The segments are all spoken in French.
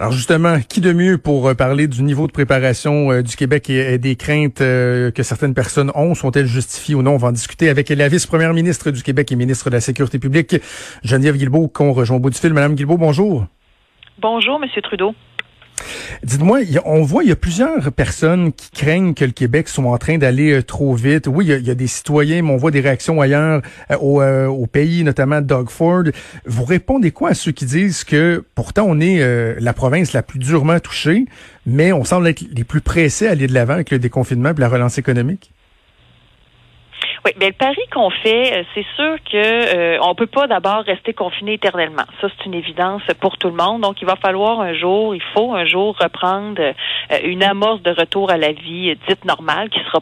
Alors justement, qui de mieux pour euh, parler du niveau de préparation euh, du Québec et, des craintes euh, que certaines personnes ont, sont-elles justifiées ou non? On va en discuter avec la vice-première ministre du Québec et ministre de la Sécurité publique, Geneviève Guilbeault, qu'on rejoint au bout du fil. Madame Guilbeault, bonjour. Bonjour, Monsieur Trudeau. Dites-moi, on voit, il y a plusieurs personnes qui craignent que le Québec soit en train d'aller euh, trop vite. Oui, il y, a, des citoyens, mais on voit des réactions ailleurs euh, euh, au, pays, notamment Doug Ford. Vous répondez quoi à ceux qui disent que pourtant on est la province la plus durement touchée, mais on semble être les plus pressés à aller de l'avant avec le déconfinement et la relance économique? Oui, bien, le pari qu'on fait, euh, c'est sûr que euh, on peut pas d'abord rester confiné éternellement. Ça, c'est une évidence pour tout le monde. Donc, il va falloir un jour, il faut un jour reprendre euh, une amorce de retour à la vie dite normale, qui sera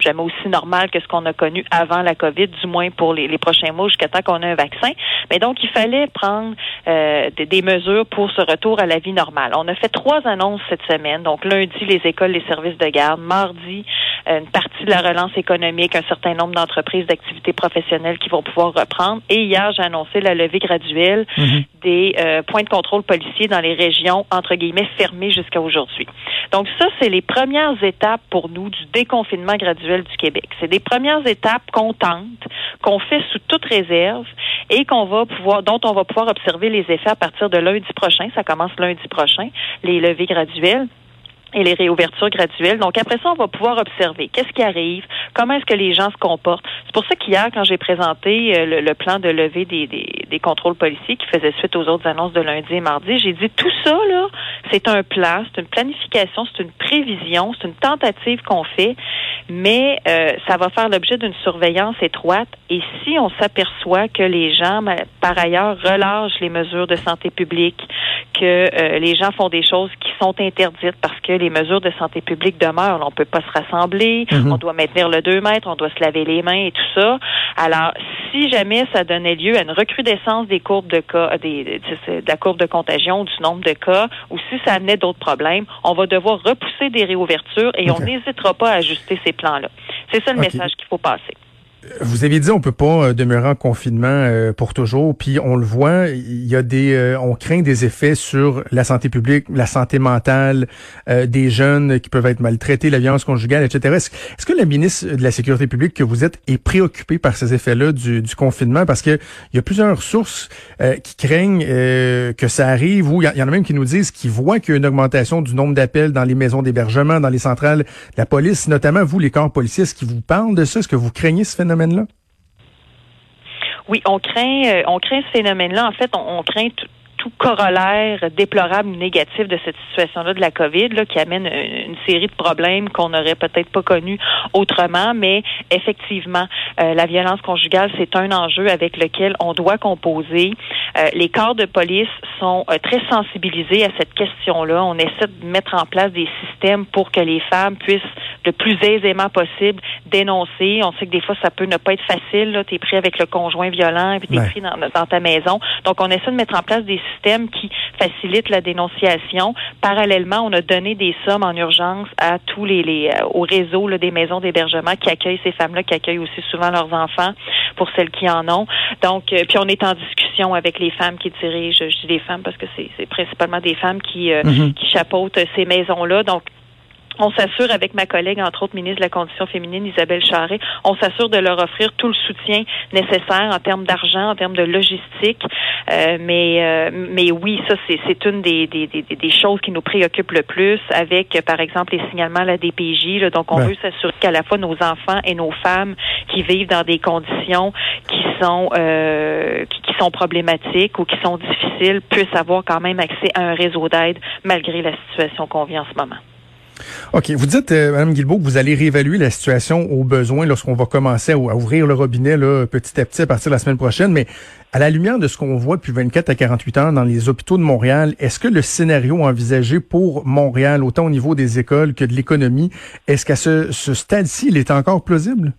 jamais aussi normal que ce qu'on a connu avant la COVID, du moins pour les, prochains mois jusqu'à temps qu'on ait un vaccin. Mais donc, il fallait prendre euh, des, mesures pour ce retour à la vie normale. On a fait trois annonces cette semaine. Donc, lundi, les écoles, les services de garde. Mardi, une partie de la relance économique, un certain nombre d'entreprises d'activités professionnelles qui vont pouvoir reprendre. Et hier, j'ai annoncé la levée graduelle mhm. Des euh, points de contrôle policiers dans les régions, entre guillemets, fermées jusqu'à aujourd'hui. Donc, ça, c'est les premières étapes pour nous du déconfinement graduel du Québec. C'est des premières étapes qu'on tente, qu'on fait sous toute réserve et qu'on va pouvoir, dont on va pouvoir observer les effets à partir de lundi prochain. Ça commence lundi prochain, les levées graduelles et les réouvertures graduelles. Donc après ça, on va pouvoir observer qu'est-ce qui arrive, comment est-ce que les gens se comportent. C'est pour ça qu'hier, quand j'ai présenté euh, le, plan de levée des, des, des, contrôles policiers qui faisait suite aux autres annonces de lundi et mardi, j'ai dit tout ça là, c'est un plan, c'est une planification, c'est une prévision, c'est une tentative qu'on fait, mais euh, ça va faire l'objet d'une surveillance étroite. Et si on s'aperçoit que les gens, par ailleurs, relâchent les mesures de santé publique, que euh, les gens font des choses qui sont interdites parce que les mesures de santé publique demeurent. On peut pas se rassembler, mhm. on doit maintenir le 2 mètres, on doit se laver les mains et tout ça. Alors, si jamais ça donnait lieu à une recrudescence des courbes de cas, des, de la courbe de contagion, du nombre de cas, ou si ça amenait d'autres problèmes, on va devoir repousser des réouvertures et on n'hésitera pas à ajuster ces plans-là. C'est ça le message qu'il faut passer. Vous avez dit on peut pas euh, demeurer en confinement euh, pour toujours, puis on le voit, il y a des, euh, on craint des effets sur la santé publique, la santé mentale des jeunes qui peuvent être maltraités, la violence conjugale, etc. Est-ce, que la ministre de la Sécurité publique que vous êtes est préoccupée par ces effets-là du, du confinement? Parce que il y a plusieurs sources qui craignent que ça arrive ou il y, en a même qui nous disent qu'ils voient qu'il y a une augmentation du nombre d'appels dans les maisons d'hébergement, dans les centrales la police, notamment vous les corps policiers, est-ce qu'ils vous parlent de ça, est-ce que vous craignez ce phénomène? Oui, on craint, euh, on craint ce phénomène-là. En fait, on, craint tout corollaire déplorable ou négatif de cette situation-là de la COVID, qui amène une, série de problèmes qu'on n'aurait peut-être pas connus autrement, mais effectivement, euh, la violence conjugale, c'est un enjeu avec lequel on doit composer. Euh, les corps de police sont très sensibilisés à cette question-là. On essaie de mettre en place des systèmes pour que les femmes puissent le plus aisément possible dénoncer. On sait que des fois, ça peut ne pas être facile. Tu es pris avec le conjoint violent et tu es pris dans, ta maison. Donc, on essaie de mettre en place des systèmes qui facilitent la dénonciation. Parallèlement, on a donné des sommes en urgence à tous les, les euh, au réseau des maisons d'hébergement qui accueillent ces femmes-là, qui accueillent aussi souvent leurs enfants pour celles qui en ont. Donc, euh, puis on est en discussion avec les femmes qui dirigent, je dis des femmes parce que c'est principalement des femmes qui, euh, mm-hmm. qui chapeautent ces maisons-là. Donc, on s'assure avec ma collègue, entre autres ministre de la Condition féminine, Isabelle Charret, on s'assure de leur offrir tout le soutien nécessaire en termes d'argent, en termes de logistique. Euh, mais, euh, mais oui, ça, c'est une des, des, des, des, choses qui nous préoccupent le plus avec, par exemple, les signalements à la DPJ. donc, on veut s'assurer qu'à la fois nos enfants et nos femmes qui vivent dans des conditions qui sont euh, qui, qui sont problématiques ou qui sont difficiles puissent avoir quand même accès à un réseau d'aide malgré la situation qu'on vit en ce moment. OK. Vous dites, euh, Mme Guilbeault, que vous allez réévaluer la situation au besoin lorsqu'on va commencer à, ouvrir le robinet petit à petit à partir de la semaine prochaine. Mais à la lumière de ce qu'on voit depuis 24 à 48 heures dans les hôpitaux de Montréal, est-ce que le scénario envisagé pour Montréal, autant au niveau des écoles que de l'économie, est-ce qu'à ce, ce stade-ci, il est encore plausible?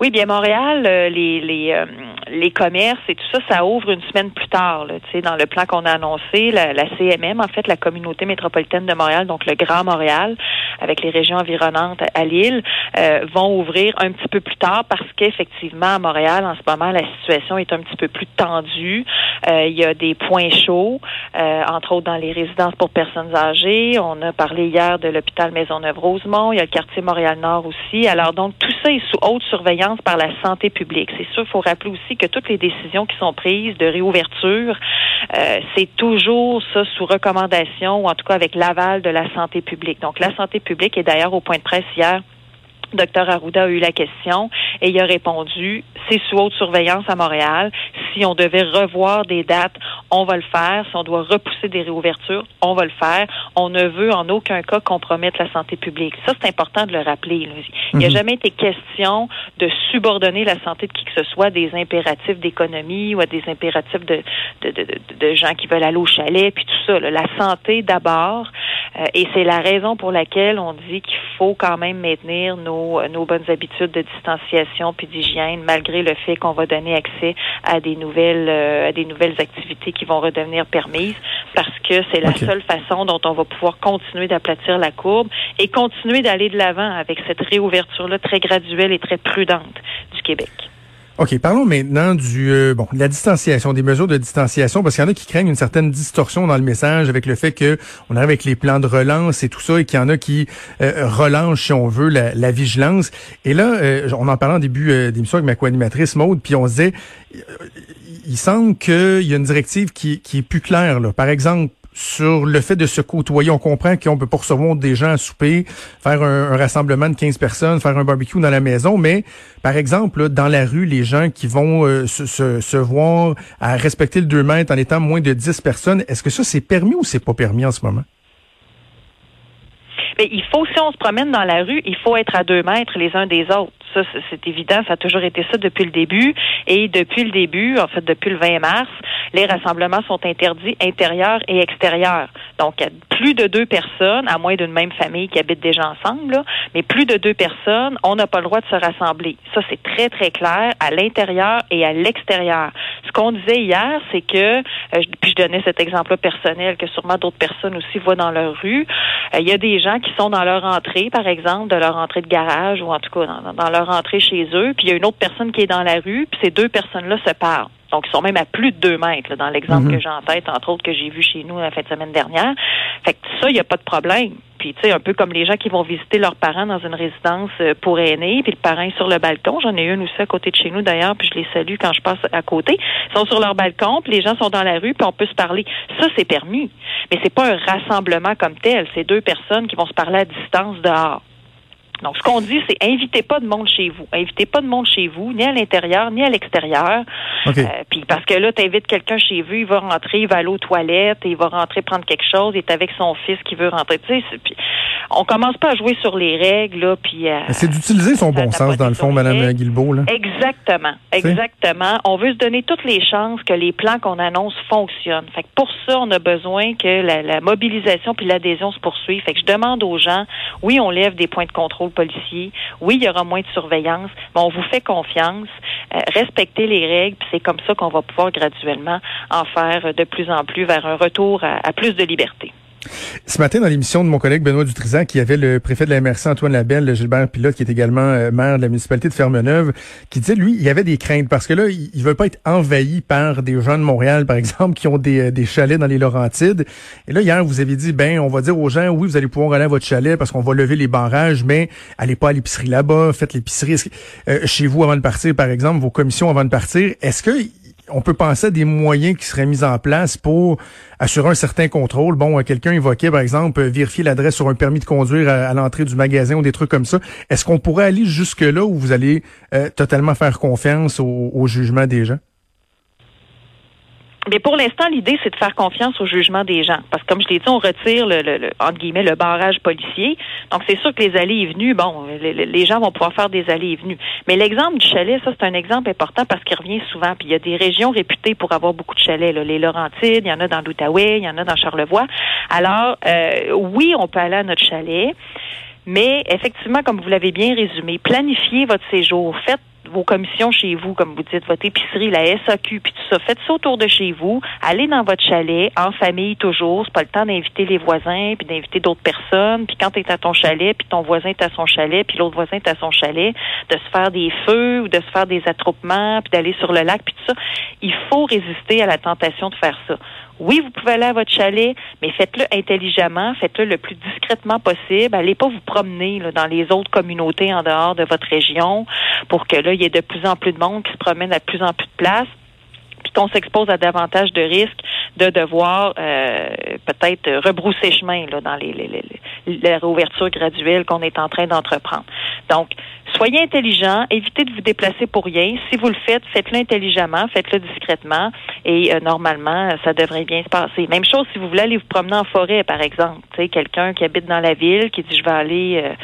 Oui, bien Montréal, euh, les les, euh, les commerces et tout ça, ça ouvre une semaine plus tard. Là, dans le plan qu'on a annoncé, la, la, CMM, en fait, la communauté métropolitaine de Montréal, donc le Grand Montréal, avec les régions environnantes à Lille, euh, vont ouvrir un petit peu plus tard parce qu'effectivement, à Montréal, en ce moment, la situation est un petit peu plus tendue. il y a des points chauds, entre autres dans les résidences pour personnes âgées. On a parlé hier de l'hôpital Maisonneuve-Rosemont. Il y a le quartier Montréal-Nord aussi. Alors donc, tout ça est sous haute surveillance par la santé publique. C'est sûr, il faut rappeler aussi que toutes les décisions qui sont prises de réouverture, euh, c'est toujours ça sous recommandation ou en tout cas avec l'aval de la santé publique. Donc la santé publique est d'ailleurs au point de presse hier Docteur Arruda a eu la question et il a répondu, c'est sous haute surveillance à Montréal. Si on devait revoir des dates, on va le faire. Si on doit repousser des réouvertures, on va le faire. On ne veut en aucun cas compromettre la santé publique. Ça, c'est important de le rappeler. Il n'y a mhm. jamais été question de subordonner la santé de qui que ce soit des impératifs d'économie ou à des impératifs de, de, de, de, gens qui veulent aller au chalet, puis tout ça. La santé d'abord. Euh, et c'est la raison pour laquelle on dit qu'il faut quand même maintenir nos, nos bonnes habitudes de distanciation puis d'hygiène, malgré le fait qu'on va donner accès à des nouvelles euh, à des nouvelles activités qui vont redevenir permises, parce que c'est la seule façon dont on va pouvoir continuer d'aplatir la courbe et continuer d'aller de l'avant avec cette réouverture-là très graduelle et très prudente du Québec. OK, parlons maintenant du euh, bon, la distanciation, des mesures de distanciation, parce qu'il y en a qui craignent une certaine distorsion dans le message avec le fait que on arrive avec les plans de relance et tout ça, et qu'il y en a qui euh, relancent, si on veut, la, vigilance. Et là, euh, on en parlait en début d'émission avec ma co-animatrice Maude, puis on se disait, il semble qu'il y a une directive qui, qui est plus claire. Là. Par exemple, sur le fait de se côtoyer. On comprend qu'on peut pas recevoir des gens à souper, faire un, rassemblement de 15 personnes, faire un barbecue dans la maison, mais par exemple, dans la rue, les gens qui vont euh, se, voir à respecter le 2 mètres en étant moins de 10 personnes, est-ce que ça c'est permis ou c'est pas permis en ce moment? Mais il faut, si on se promène dans la rue, il faut être à deux mètres les uns des autres. Ça, c'est évident. Ça a toujours été ça depuis le début. Et depuis le début, en fait, depuis le 20 mars, les rassemblements sont interdits intérieurs et extérieurs. Donc, plus de deux personnes, à moins d'une même famille qui habite déjà ensemble, mais plus de deux personnes, on n'a pas le droit de se rassembler. Ça, c'est très, très clair à l'intérieur et à l'extérieur. Ce qu'on disait hier, c'est que, euh, puis je donnais cet exemple personnel que sûrement d'autres personnes aussi voient dans leur rue, euh, il y a des gens qui sont dans leur entrée, par exemple, de leur entrée de garage ou en tout cas dans, dans leur entrée chez eux, puis il y a une autre personne qui est dans la rue, puis ces deux personnes-là se parlent. Donc, ils sont même à plus de deux mètres, dans l'exemple mhm. que j'ai en tête, entre autres, que j'ai vu chez nous la fin de semaine dernière. Fait que ça, il n'y a pas de problème. Puis, tu sais, un peu comme les gens qui vont visiter leurs parents dans une résidence euh, pour aînés, puis le parent est sur le balcon. J'en ai une aussi à côté de chez nous, d'ailleurs, puis je les salue quand je passe à côté. Ils sont sur leur balcon, puis les gens sont dans la rue, puis on peut se parler. Ça, c'est permis. Mais c'est pas un rassemblement comme tel. C'est deux personnes qui vont se parler à distance dehors. Donc, ce qu'on dit, c'est invitez pas de monde chez vous. Invitez pas de monde chez vous, ni à l'intérieur, ni à l'extérieur. Euh, puis parce que là, tu invites quelqu'un chez vous, il va rentrer, il va aller aux toilettes, il va rentrer prendre quelque chose, il est avec son fils qui veut rentrer. Tu sais, puis on commence pas à jouer sur les règles, là, puis... Euh, c'est d'utiliser son bon sens, dans le fond, Mme Guilbeault, là. Exactement, exactement. On veut se donner toutes les chances que les plans qu'on annonce fonctionnent. Fait que pour ça, on a besoin que la, la mobilisation puis l'adhésion se poursuive. Fait que je demande aux gens, oui, on lève des points de contrôle policiers, oui, il y aura moins de surveillance, mais on vous fait confiance. Euh, respectez les règles, puis c'est comme ça qu'on va pouvoir graduellement en faire de plus en plus vers un retour à plus de liberté. Ce matin, dans l'émission de mon collègue Benoît Dutrisac, qui avait le préfet de la MRC, Antoine Labelle, le Gilbert Pilote, qui est également euh, maire de la municipalité de Fermeneuve, qui disait, lui, il y avait des craintes parce que là, il, ne veut pas être envahi par des gens de Montréal, par exemple, qui ont des, euh, des chalets dans les Laurentides. Et là, hier, vous avez dit, ben, on va dire aux gens, oui, vous allez pouvoir aller à votre chalet parce qu'on va lever les barrages, mais allez pas à l'épicerie là-bas, faites l'épicerie euh, chez vous avant de partir, par exemple, vos commissions avant de partir. Est-ce que on peut penser à des moyens qui seraient mis en place pour assurer un certain contrôle. Bon, quelqu'un évoquait, par exemple, vérifier l'adresse sur un permis de conduire à, l'entrée du magasin ou des trucs comme ça. Est-ce qu'on pourrait aller jusque-là où vous allez euh, totalement faire confiance au, jugement des gens? Mais pour l'instant, l'idée, c'est de faire confiance au jugement des gens. Parce que, comme je l'ai dit, on retire le, le, entre guillemets, le barrage policier. Donc, c'est sûr que les allées et venues, bon, les, gens vont pouvoir faire des allées et venues. Mais l'exemple du chalet, ça, c'est un exemple important parce qu'il revient souvent. Puis, il y a des régions réputées pour avoir beaucoup de chalets. Là. Les Laurentides, il y en a dans l'Outaouais, il y en a dans Charlevoix. Alors, euh, oui, on peut aller à notre chalet. Mais effectivement, comme vous l'avez bien résumé, planifiez votre séjour. Faites vos commissions chez vous, comme vous dites, votre épicerie, la SAQ, puis tout ça. Faites ça autour de chez vous. Allez dans votre chalet, en famille toujours. C'est pas le temps d'inviter les voisins, puis d'inviter d'autres personnes. Puis quand tu es à ton chalet, puis ton voisin est à son chalet, puis l'autre voisin est à son chalet, de se faire des feux ou de se faire des attroupements, puis d'aller sur le lac, puis tout ça. Il faut résister à la tentation de faire ça. Oui, vous pouvez aller à votre chalet, mais faites-le intelligemment, faites-le le plus discrètement possible. Allez pas vous promener dans les autres communautés en dehors de votre région pour que là, il y ait de plus en plus de monde qui se promène à de plus en plus de places puis qu'on s'expose à davantage de risques de devoir euh, peut-être rebrousser chemin là, dans les, les, la réouverture graduelle qu'on est en train d'entreprendre. Donc, soyez intelligent, évitez de vous déplacer pour rien. Si vous le faites, faites-le intelligemment, faites-le discrètement et euh, normalement, ça devrait bien se passer. Même chose si vous voulez aller vous promener en forêt, par exemple. Quelqu'un qui habite dans la ville, qui dit je vais aller euh,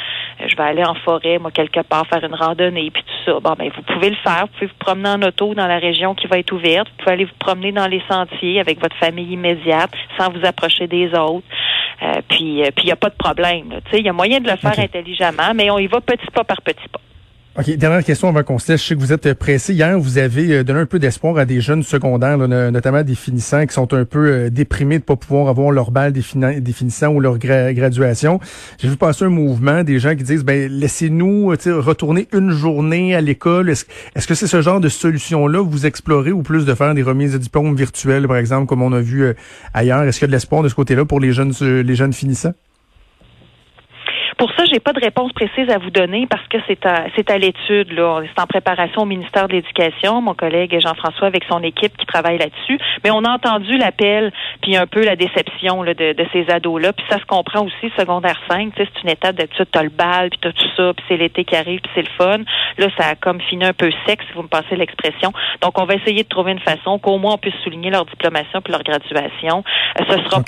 je vais aller en forêt, moi, quelque part, faire une randonnée, puis tout ça. Bon, ben, vous pouvez le faire. Vous pouvez vous promener en auto dans la région qui va être ouverte. Vous pouvez aller vous promener dans les sentiers avec votre famille immédiate sans vous approcher des autres. Euh, puis, puis il n'y a pas de problème. Tu sais, il y a moyen de le faire intelligemment, mais on y va petit pas par petit pas. OK, dernière question avant qu'on se laisse. Je sais que vous êtes pressé. Hier, vous avez euh, donné un peu d'espoir à des jeunes secondaires, notamment des finissants qui sont un peu euh, déprimés de pas pouvoir avoir leur balle des, finissants ou leur graduation. J'ai vu passer un mouvement des gens qui disent, ben laissez-nous euh, retourner une journée à l'école. Est-ce que c'est ce genre de solution-là vous explorez ou plus de faire des remises de diplômes virtuelles, par exemple, comme on a vu ailleurs? Est-ce qu'il y a de l'espoir de ce côté-là pour les jeunes, les jeunes finissants? Pour ça, j'ai pas de réponse précise à vous donner parce que c'est à c'est à l'étude là. C'est en préparation au ministère de l'Éducation, mon collègue Jean-François avec son équipe qui travaille là-dessus. Mais on a entendu l'appel puis un peu la déception là, de, de ces ados là. Puis ça se comprend aussi secondaire 5. C'est une étape d'habitude, t'as le bal puis t'as tout ça puis c'est l'été qui arrive puis c'est le fun. Là, ça a comme fini un peu sec si vous me passez l'expression. Donc on va essayer de trouver une façon qu'au moins on puisse souligner leur diplomation puis leur graduation. Euh, ce sera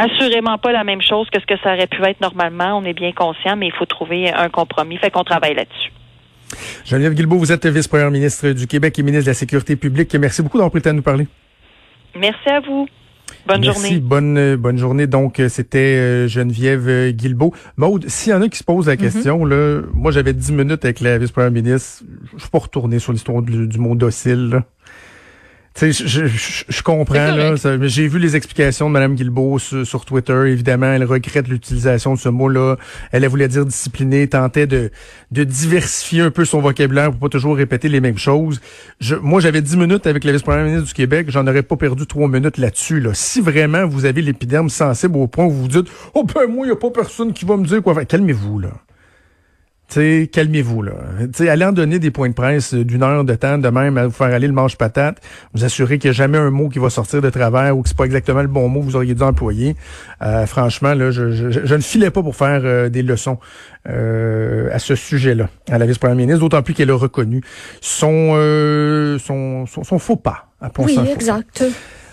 assurément pas la même chose que ce que ça aurait pu être normalement. On est bien conscient, mais il faut trouver un compromis. Fait qu'on travaille là-dessus. Geneviève Guilbeault, vous êtes vice-première ministre du Québec et ministre de la Sécurité publique. Merci beaucoup d'avoir pris le temps de nous parler. Merci à vous. Bonne Merci, journée. Bonne, euh, bonne journée. Donc, euh, c'était euh, Geneviève Guilbeault. Maude, s'il y en a qui se posent la mhm. question, là, moi, j'avais dix minutes avec la vice-première ministre. Je ne suis pas retourner sur l'histoire du, du mot docile. Je, je, comprends, là. J'ai vu les explications de Mme Guilbeault sur, Twitter. Évidemment, elle regrette l'utilisation de ce mot-là. Elle, voulait dire discipliné, tentait de, de diversifier un peu son vocabulaire pour pas toujours répéter les mêmes choses. Je, moi, j'avais dix minutes avec la vice-première ministre du Québec. J'en aurais pas perdu trois minutes là-dessus, là. Si vraiment vous avez l'épiderme sensible au point où vous vous dites, oh ben moi, il y a pas personne qui va me dire quoi faire. Calmez-vous, là calmez-vous là. T'sais, allez en donner des points de presse d'une heure de temps de même à vous faire aller le manche patate, vous assurer qu'il n'y a jamais un mot qui va sortir de travers ou que c'est pas exactement le bon mot que vous auriez dû employer. Euh, franchement, là, je, je, ne filais pas pour faire euh, des leçons euh, à ce sujet-là à la vice-première ministre, d'autant plus qu'elle a reconnu son, son, son, faux pas à Oui, exact.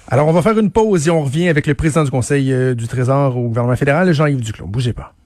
Alors, on va faire une pause et on revient avec le président du Conseil du Trésor au gouvernement fédéral, Jean-Yves Duclos. Bougez pas.